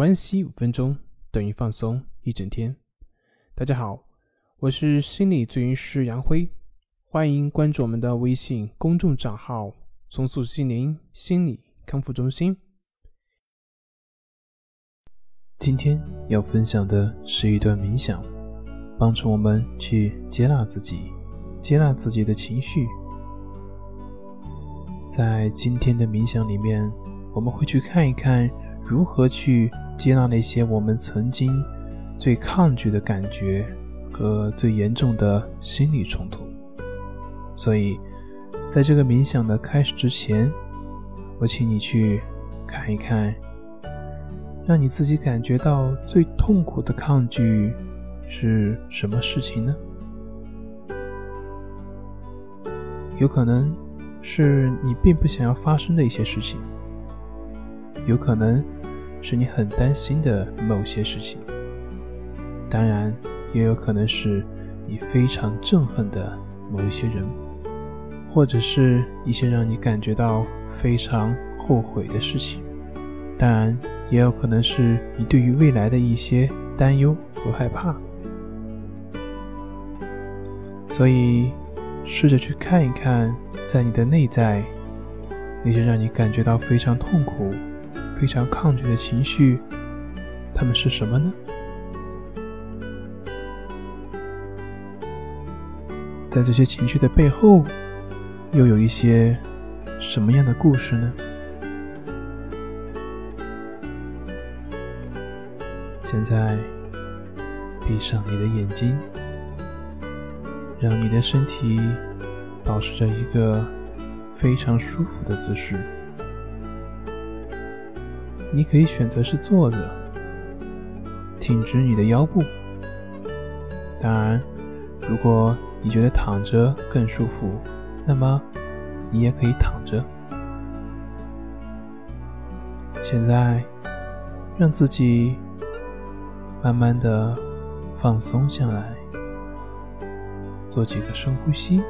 关系五分钟等于放松一整天。大家好，我是心理咨询师杨辉，欢迎关注我们的微信公众账号“重塑心灵心理康复中心”。今天要分享的是一段冥想，帮助我们去接纳自己，接纳自己的情绪。在今天的冥想里面，我们会去看一看。如何去接纳那些我们曾经最抗拒的感觉和最严重的心理冲突？所以，在这个冥想的开始之前，我请你去看一看，让你自己感觉到最痛苦的抗拒是什么事情呢？有可能是你并不想要发生的一些事情，有可能。是你很担心的某些事情，当然也有可能是你非常憎恨的某一些人，或者是一些让你感觉到非常后悔的事情。当然，也有可能是你对于未来的一些担忧和害怕。所以，试着去看一看，在你的内在那些让你感觉到非常痛苦。非常抗拒的情绪，他们是什么呢？在这些情绪的背后，又有一些什么样的故事呢？现在，闭上你的眼睛，让你的身体保持着一个非常舒服的姿势。你可以选择是坐着，挺直你的腰部。当然，如果你觉得躺着更舒服，那么你也可以躺着。现在，让自己慢慢的放松下来，做几个深呼吸，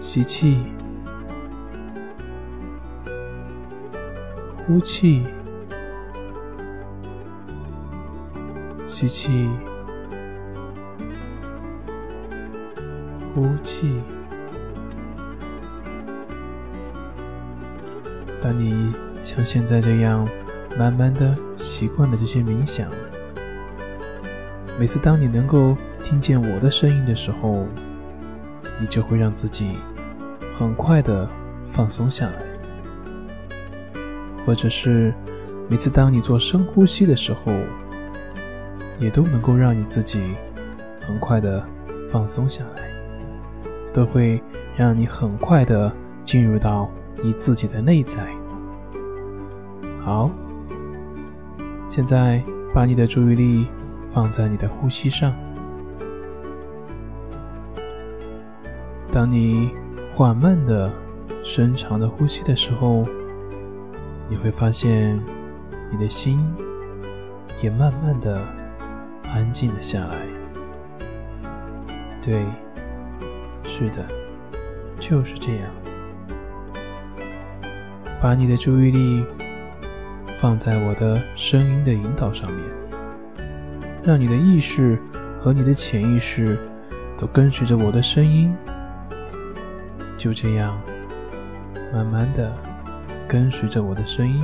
吸气。呼气，吸气，呼气。当你像现在这样慢慢的习惯了这些冥想，每次当你能够听见我的声音的时候，你就会让自己很快的放松下来。或者是每次当你做深呼吸的时候，也都能够让你自己很快的放松下来，都会让你很快的进入到你自己的内在。好，现在把你的注意力放在你的呼吸上。当你缓慢的、深长的呼吸的时候。你会发现，你的心也慢慢的安静了下来。对，是的，就是这样。把你的注意力放在我的声音的引导上面，让你的意识和你的潜意识都跟随着我的声音，就这样，慢慢的。跟随着我的声音，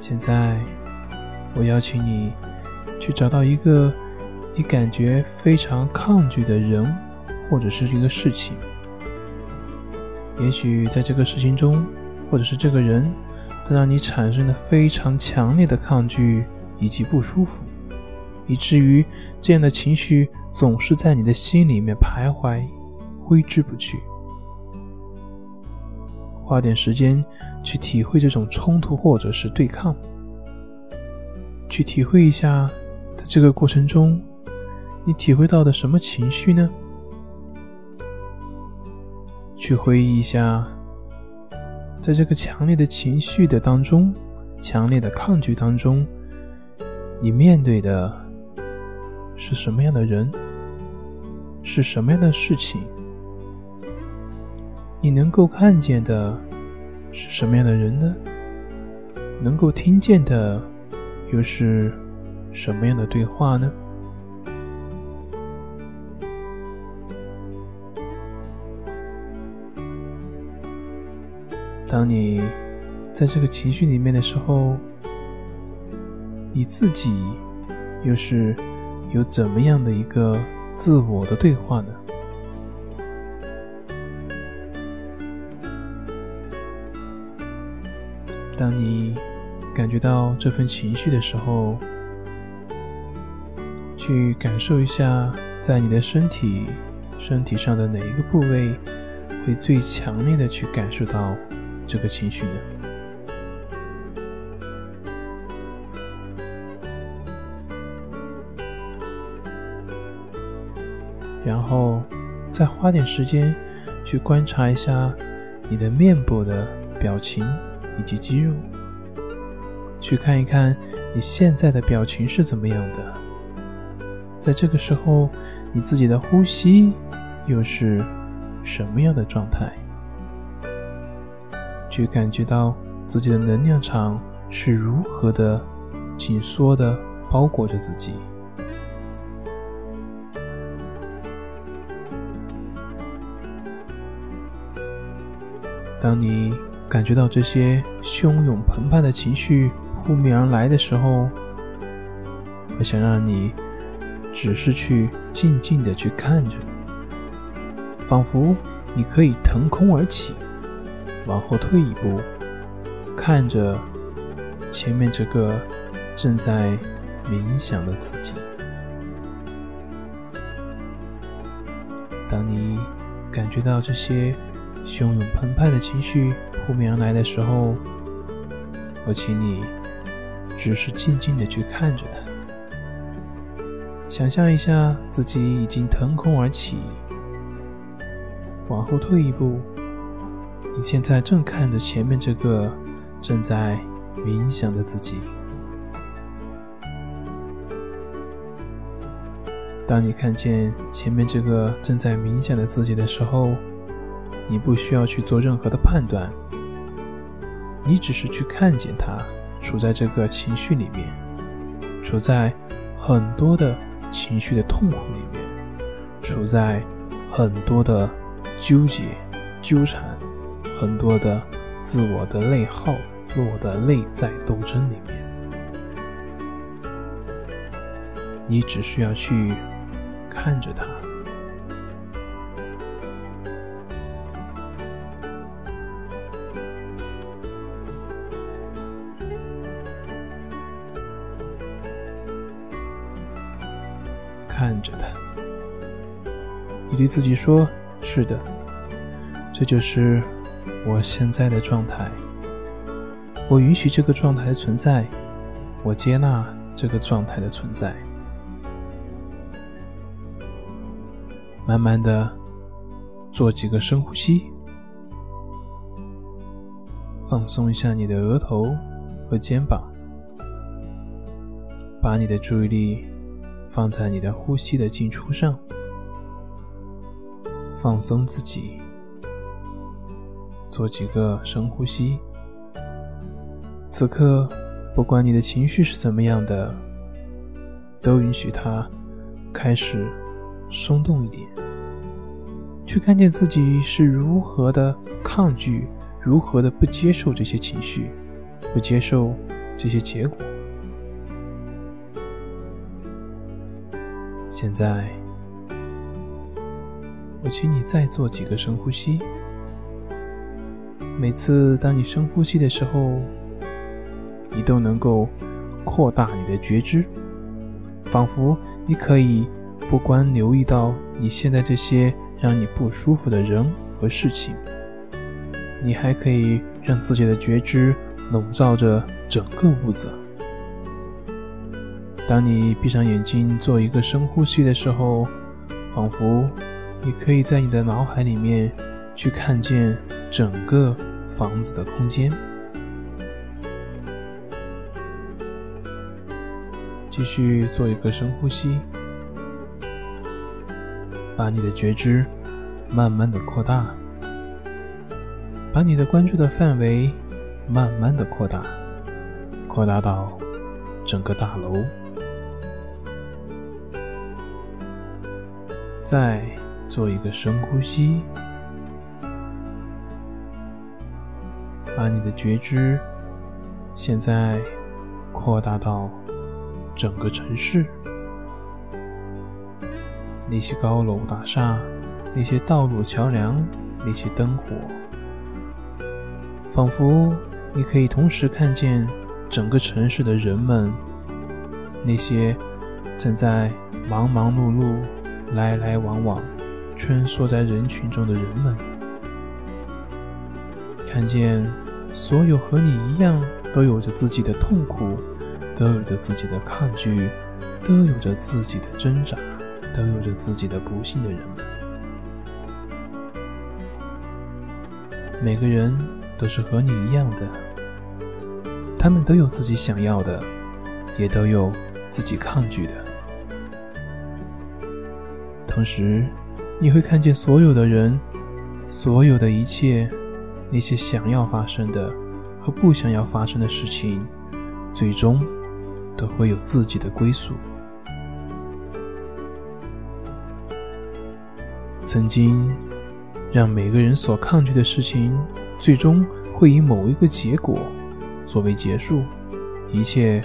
现在我邀请你去找到一个你感觉非常抗拒的人，或者是一个事情。也许在这个事情中，或者是这个人，他让你产生了非常强烈的抗拒以及不舒服，以至于这样的情绪。总是在你的心里面徘徊，挥之不去。花点时间去体会这种冲突或者是对抗，去体会一下，在这个过程中，你体会到的什么情绪呢？去回忆一下，在这个强烈的情绪的当中，强烈的抗拒当中，你面对的是什么样的人？是什么样的事情？你能够看见的是什么样的人呢？能够听见的又是什么样的对话呢？当你在这个情绪里面的时候，你自己又是有怎么样的一个自我的对话呢？当你感觉到这份情绪的时候，去感受一下，在你的身体身体上的哪一个部位会最强烈的去感受到。这个情绪呢？然后再花点时间去观察一下你的面部的表情以及肌肉，去看一看你现在的表情是怎么样的。在这个时候，你自己的呼吸又是什么样的状态？去感觉到自己的能量场是如何的紧缩的包裹着自己。当你感觉到这些汹涌澎湃的情绪扑面而来的时候，我想让你只是去静静的去看着，仿佛你可以腾空而起。往后退一步，看着前面这个正在冥想的自己。当你感觉到这些汹涌澎湃的情绪扑面而来的时候，我请你只是静静的去看着它，想象一下自己已经腾空而起，往后退一步。你现在正看着前面这个正在冥想的自己。当你看见前面这个正在冥想的自己的时候，你不需要去做任何的判断，你只是去看见他处在这个情绪里面，处在很多的情绪的痛苦里面，处在很多的纠结、纠缠。很多的自我的内耗、自我的内在斗争里面，你只需要去看着它，看着他，你对自己说：“是的，这就是。”我现在的状态，我允许这个状态存在，我接纳这个状态的存在。慢慢的做几个深呼吸，放松一下你的额头和肩膀，把你的注意力放在你的呼吸的进出上，放松自己。做几个深呼吸。此刻，不管你的情绪是怎么样的，都允许它开始松动一点。去看见自己是如何的抗拒，如何的不接受这些情绪，不接受这些结果。现在，我请你再做几个深呼吸。每次当你深呼吸的时候，你都能够扩大你的觉知，仿佛你可以不光留意到你现在这些让你不舒服的人和事情，你还可以让自己的觉知笼罩着整个屋子。当你闭上眼睛做一个深呼吸的时候，仿佛你可以在你的脑海里面去看见整个。房子的空间，继续做一个深呼吸，把你的觉知慢慢的扩大，把你的关注的范围慢慢的扩大，扩大到整个大楼。再做一个深呼吸，把你的觉知现在扩大到整个城市，那些高楼大厦，那些道路桥梁，那些灯火。仿佛你可以同时看见整个城市的人们，那些正在忙忙碌碌、来来往往、穿梭在人群中的人们，看见所有和你一样都有着自己的痛苦，都有着自己的抗拒，都有着自己的挣扎，都有着自己的不幸的人们，每个人。都是和你一样的，他们都有自己想要的，也都有自己抗拒的。同时，你会看见所有的人，所有的一切，那些想要发生的和不想要发生的事情，最终都会有自己的归宿。曾经，让每个人所抗拒的事情。最终会以某一个结果作为结束，一切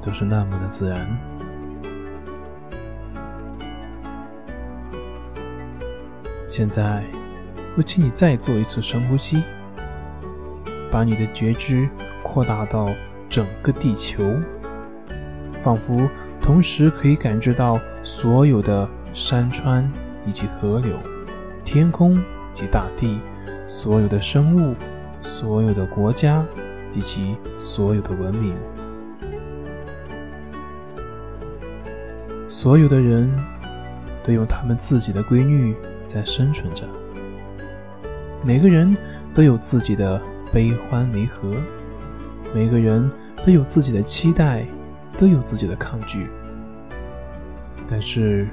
都是那么的自然。现在，我请你再做一次深呼吸，把你的觉知扩大到整个地球，仿佛同时可以感知到所有的山川以及河流、天空及大地。所有的生物，所有的国家，以及所有的文明，所有的人都用他们自己的规律在生存着。每个人都有自己的悲欢离合，每个人都有自己的期待，都有自己的抗拒。但是，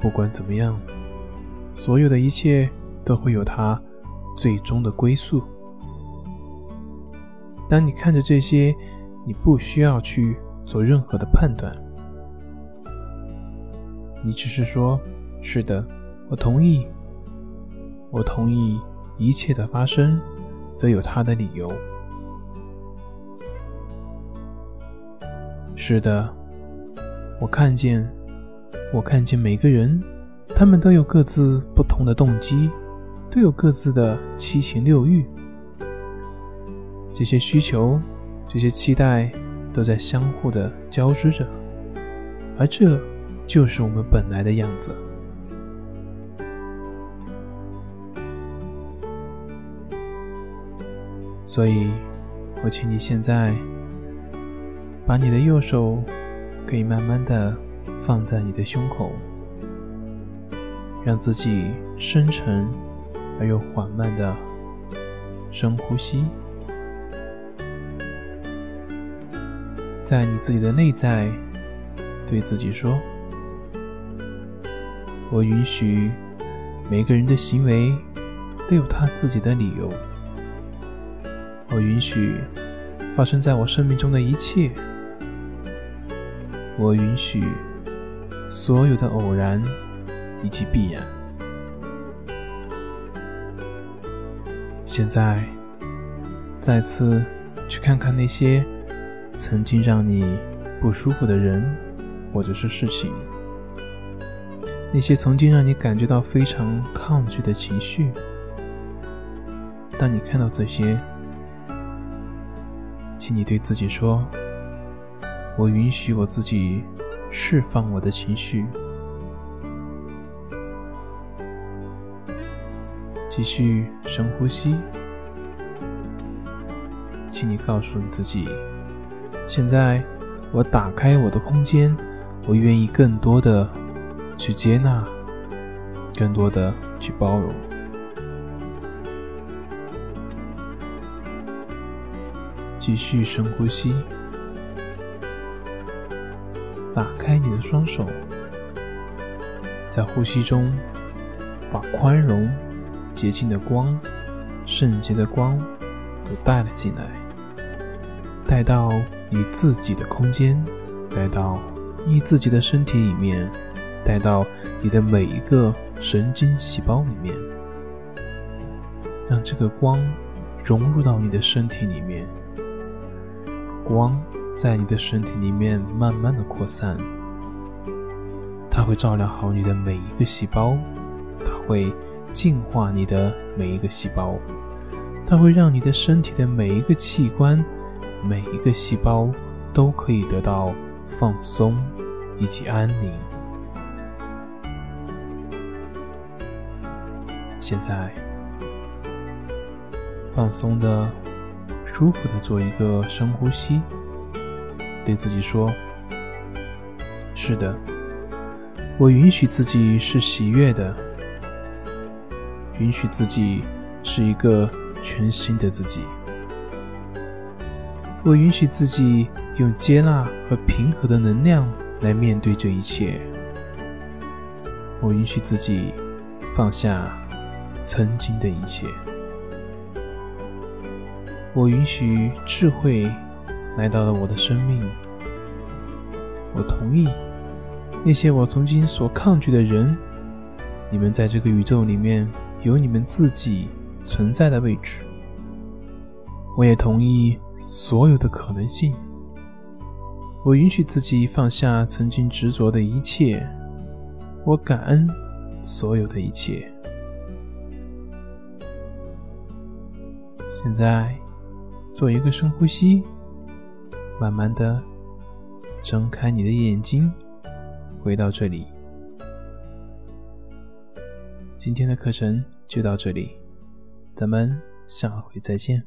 不管怎么样，所有的一切都会有它。最终的归宿。当你看着这些，你不需要去做任何的判断，你只是说：“是的，我同意，我同意一切的发生都有它的理由。”是的，我看见，我看见每个人，他们都有各自不同的动机。都有各自的七情六欲，这些需求、这些期待都在相互的交织着，而这就是我们本来的样子。所以，我请你现在把你的右手可以慢慢的放在你的胸口，让自己深沉。而又缓慢的深呼吸，在你自己的内在对自己说：“我允许每个人的行为都有他自己的理由，我允许发生在我生命中的一切，我允许所有的偶然以及必然。”现在，再次去看看那些曾经让你不舒服的人，或者是事情；那些曾经让你感觉到非常抗拒的情绪。当你看到这些，请你对自己说：“我允许我自己释放我的情绪。”继续深呼吸，请你告诉你自己：现在我打开我的空间，我愿意更多的去接纳，更多的去包容。继续深呼吸，打开你的双手，在呼吸中把宽容。洁净的光圣洁的光都带了进来，带到你自己的空间，带到你自己的身体里面，带到你的每一个神经细胞里面，让这个光融入到你的身体里面，光在你的身体里面慢慢的扩散，它会照亮好你的每一个细胞，它会。净化你的每一个细胞，它会让你的身体的每一个器官、每一个细胞都可以得到放松以及安宁。现在，放松的、舒服的做一个深呼吸，对自己说：“是的，我允许自己是喜悦的。”允许自己是一个全新的自己。我允许自己用接纳和平和的能量来面对这一切。我允许自己放下曾经的一切。我允许智慧来到了我的生命。我同意那些我曾经所抗拒的人，你们在这个宇宙里面。有你们自己存在的位置，我也同意所有的可能性。我允许自己放下曾经执着的一切，我感恩所有的一切。现在做一个深呼吸，慢慢的睁开你的眼睛，回到这里。今天的课程就到这里，咱们下回再见。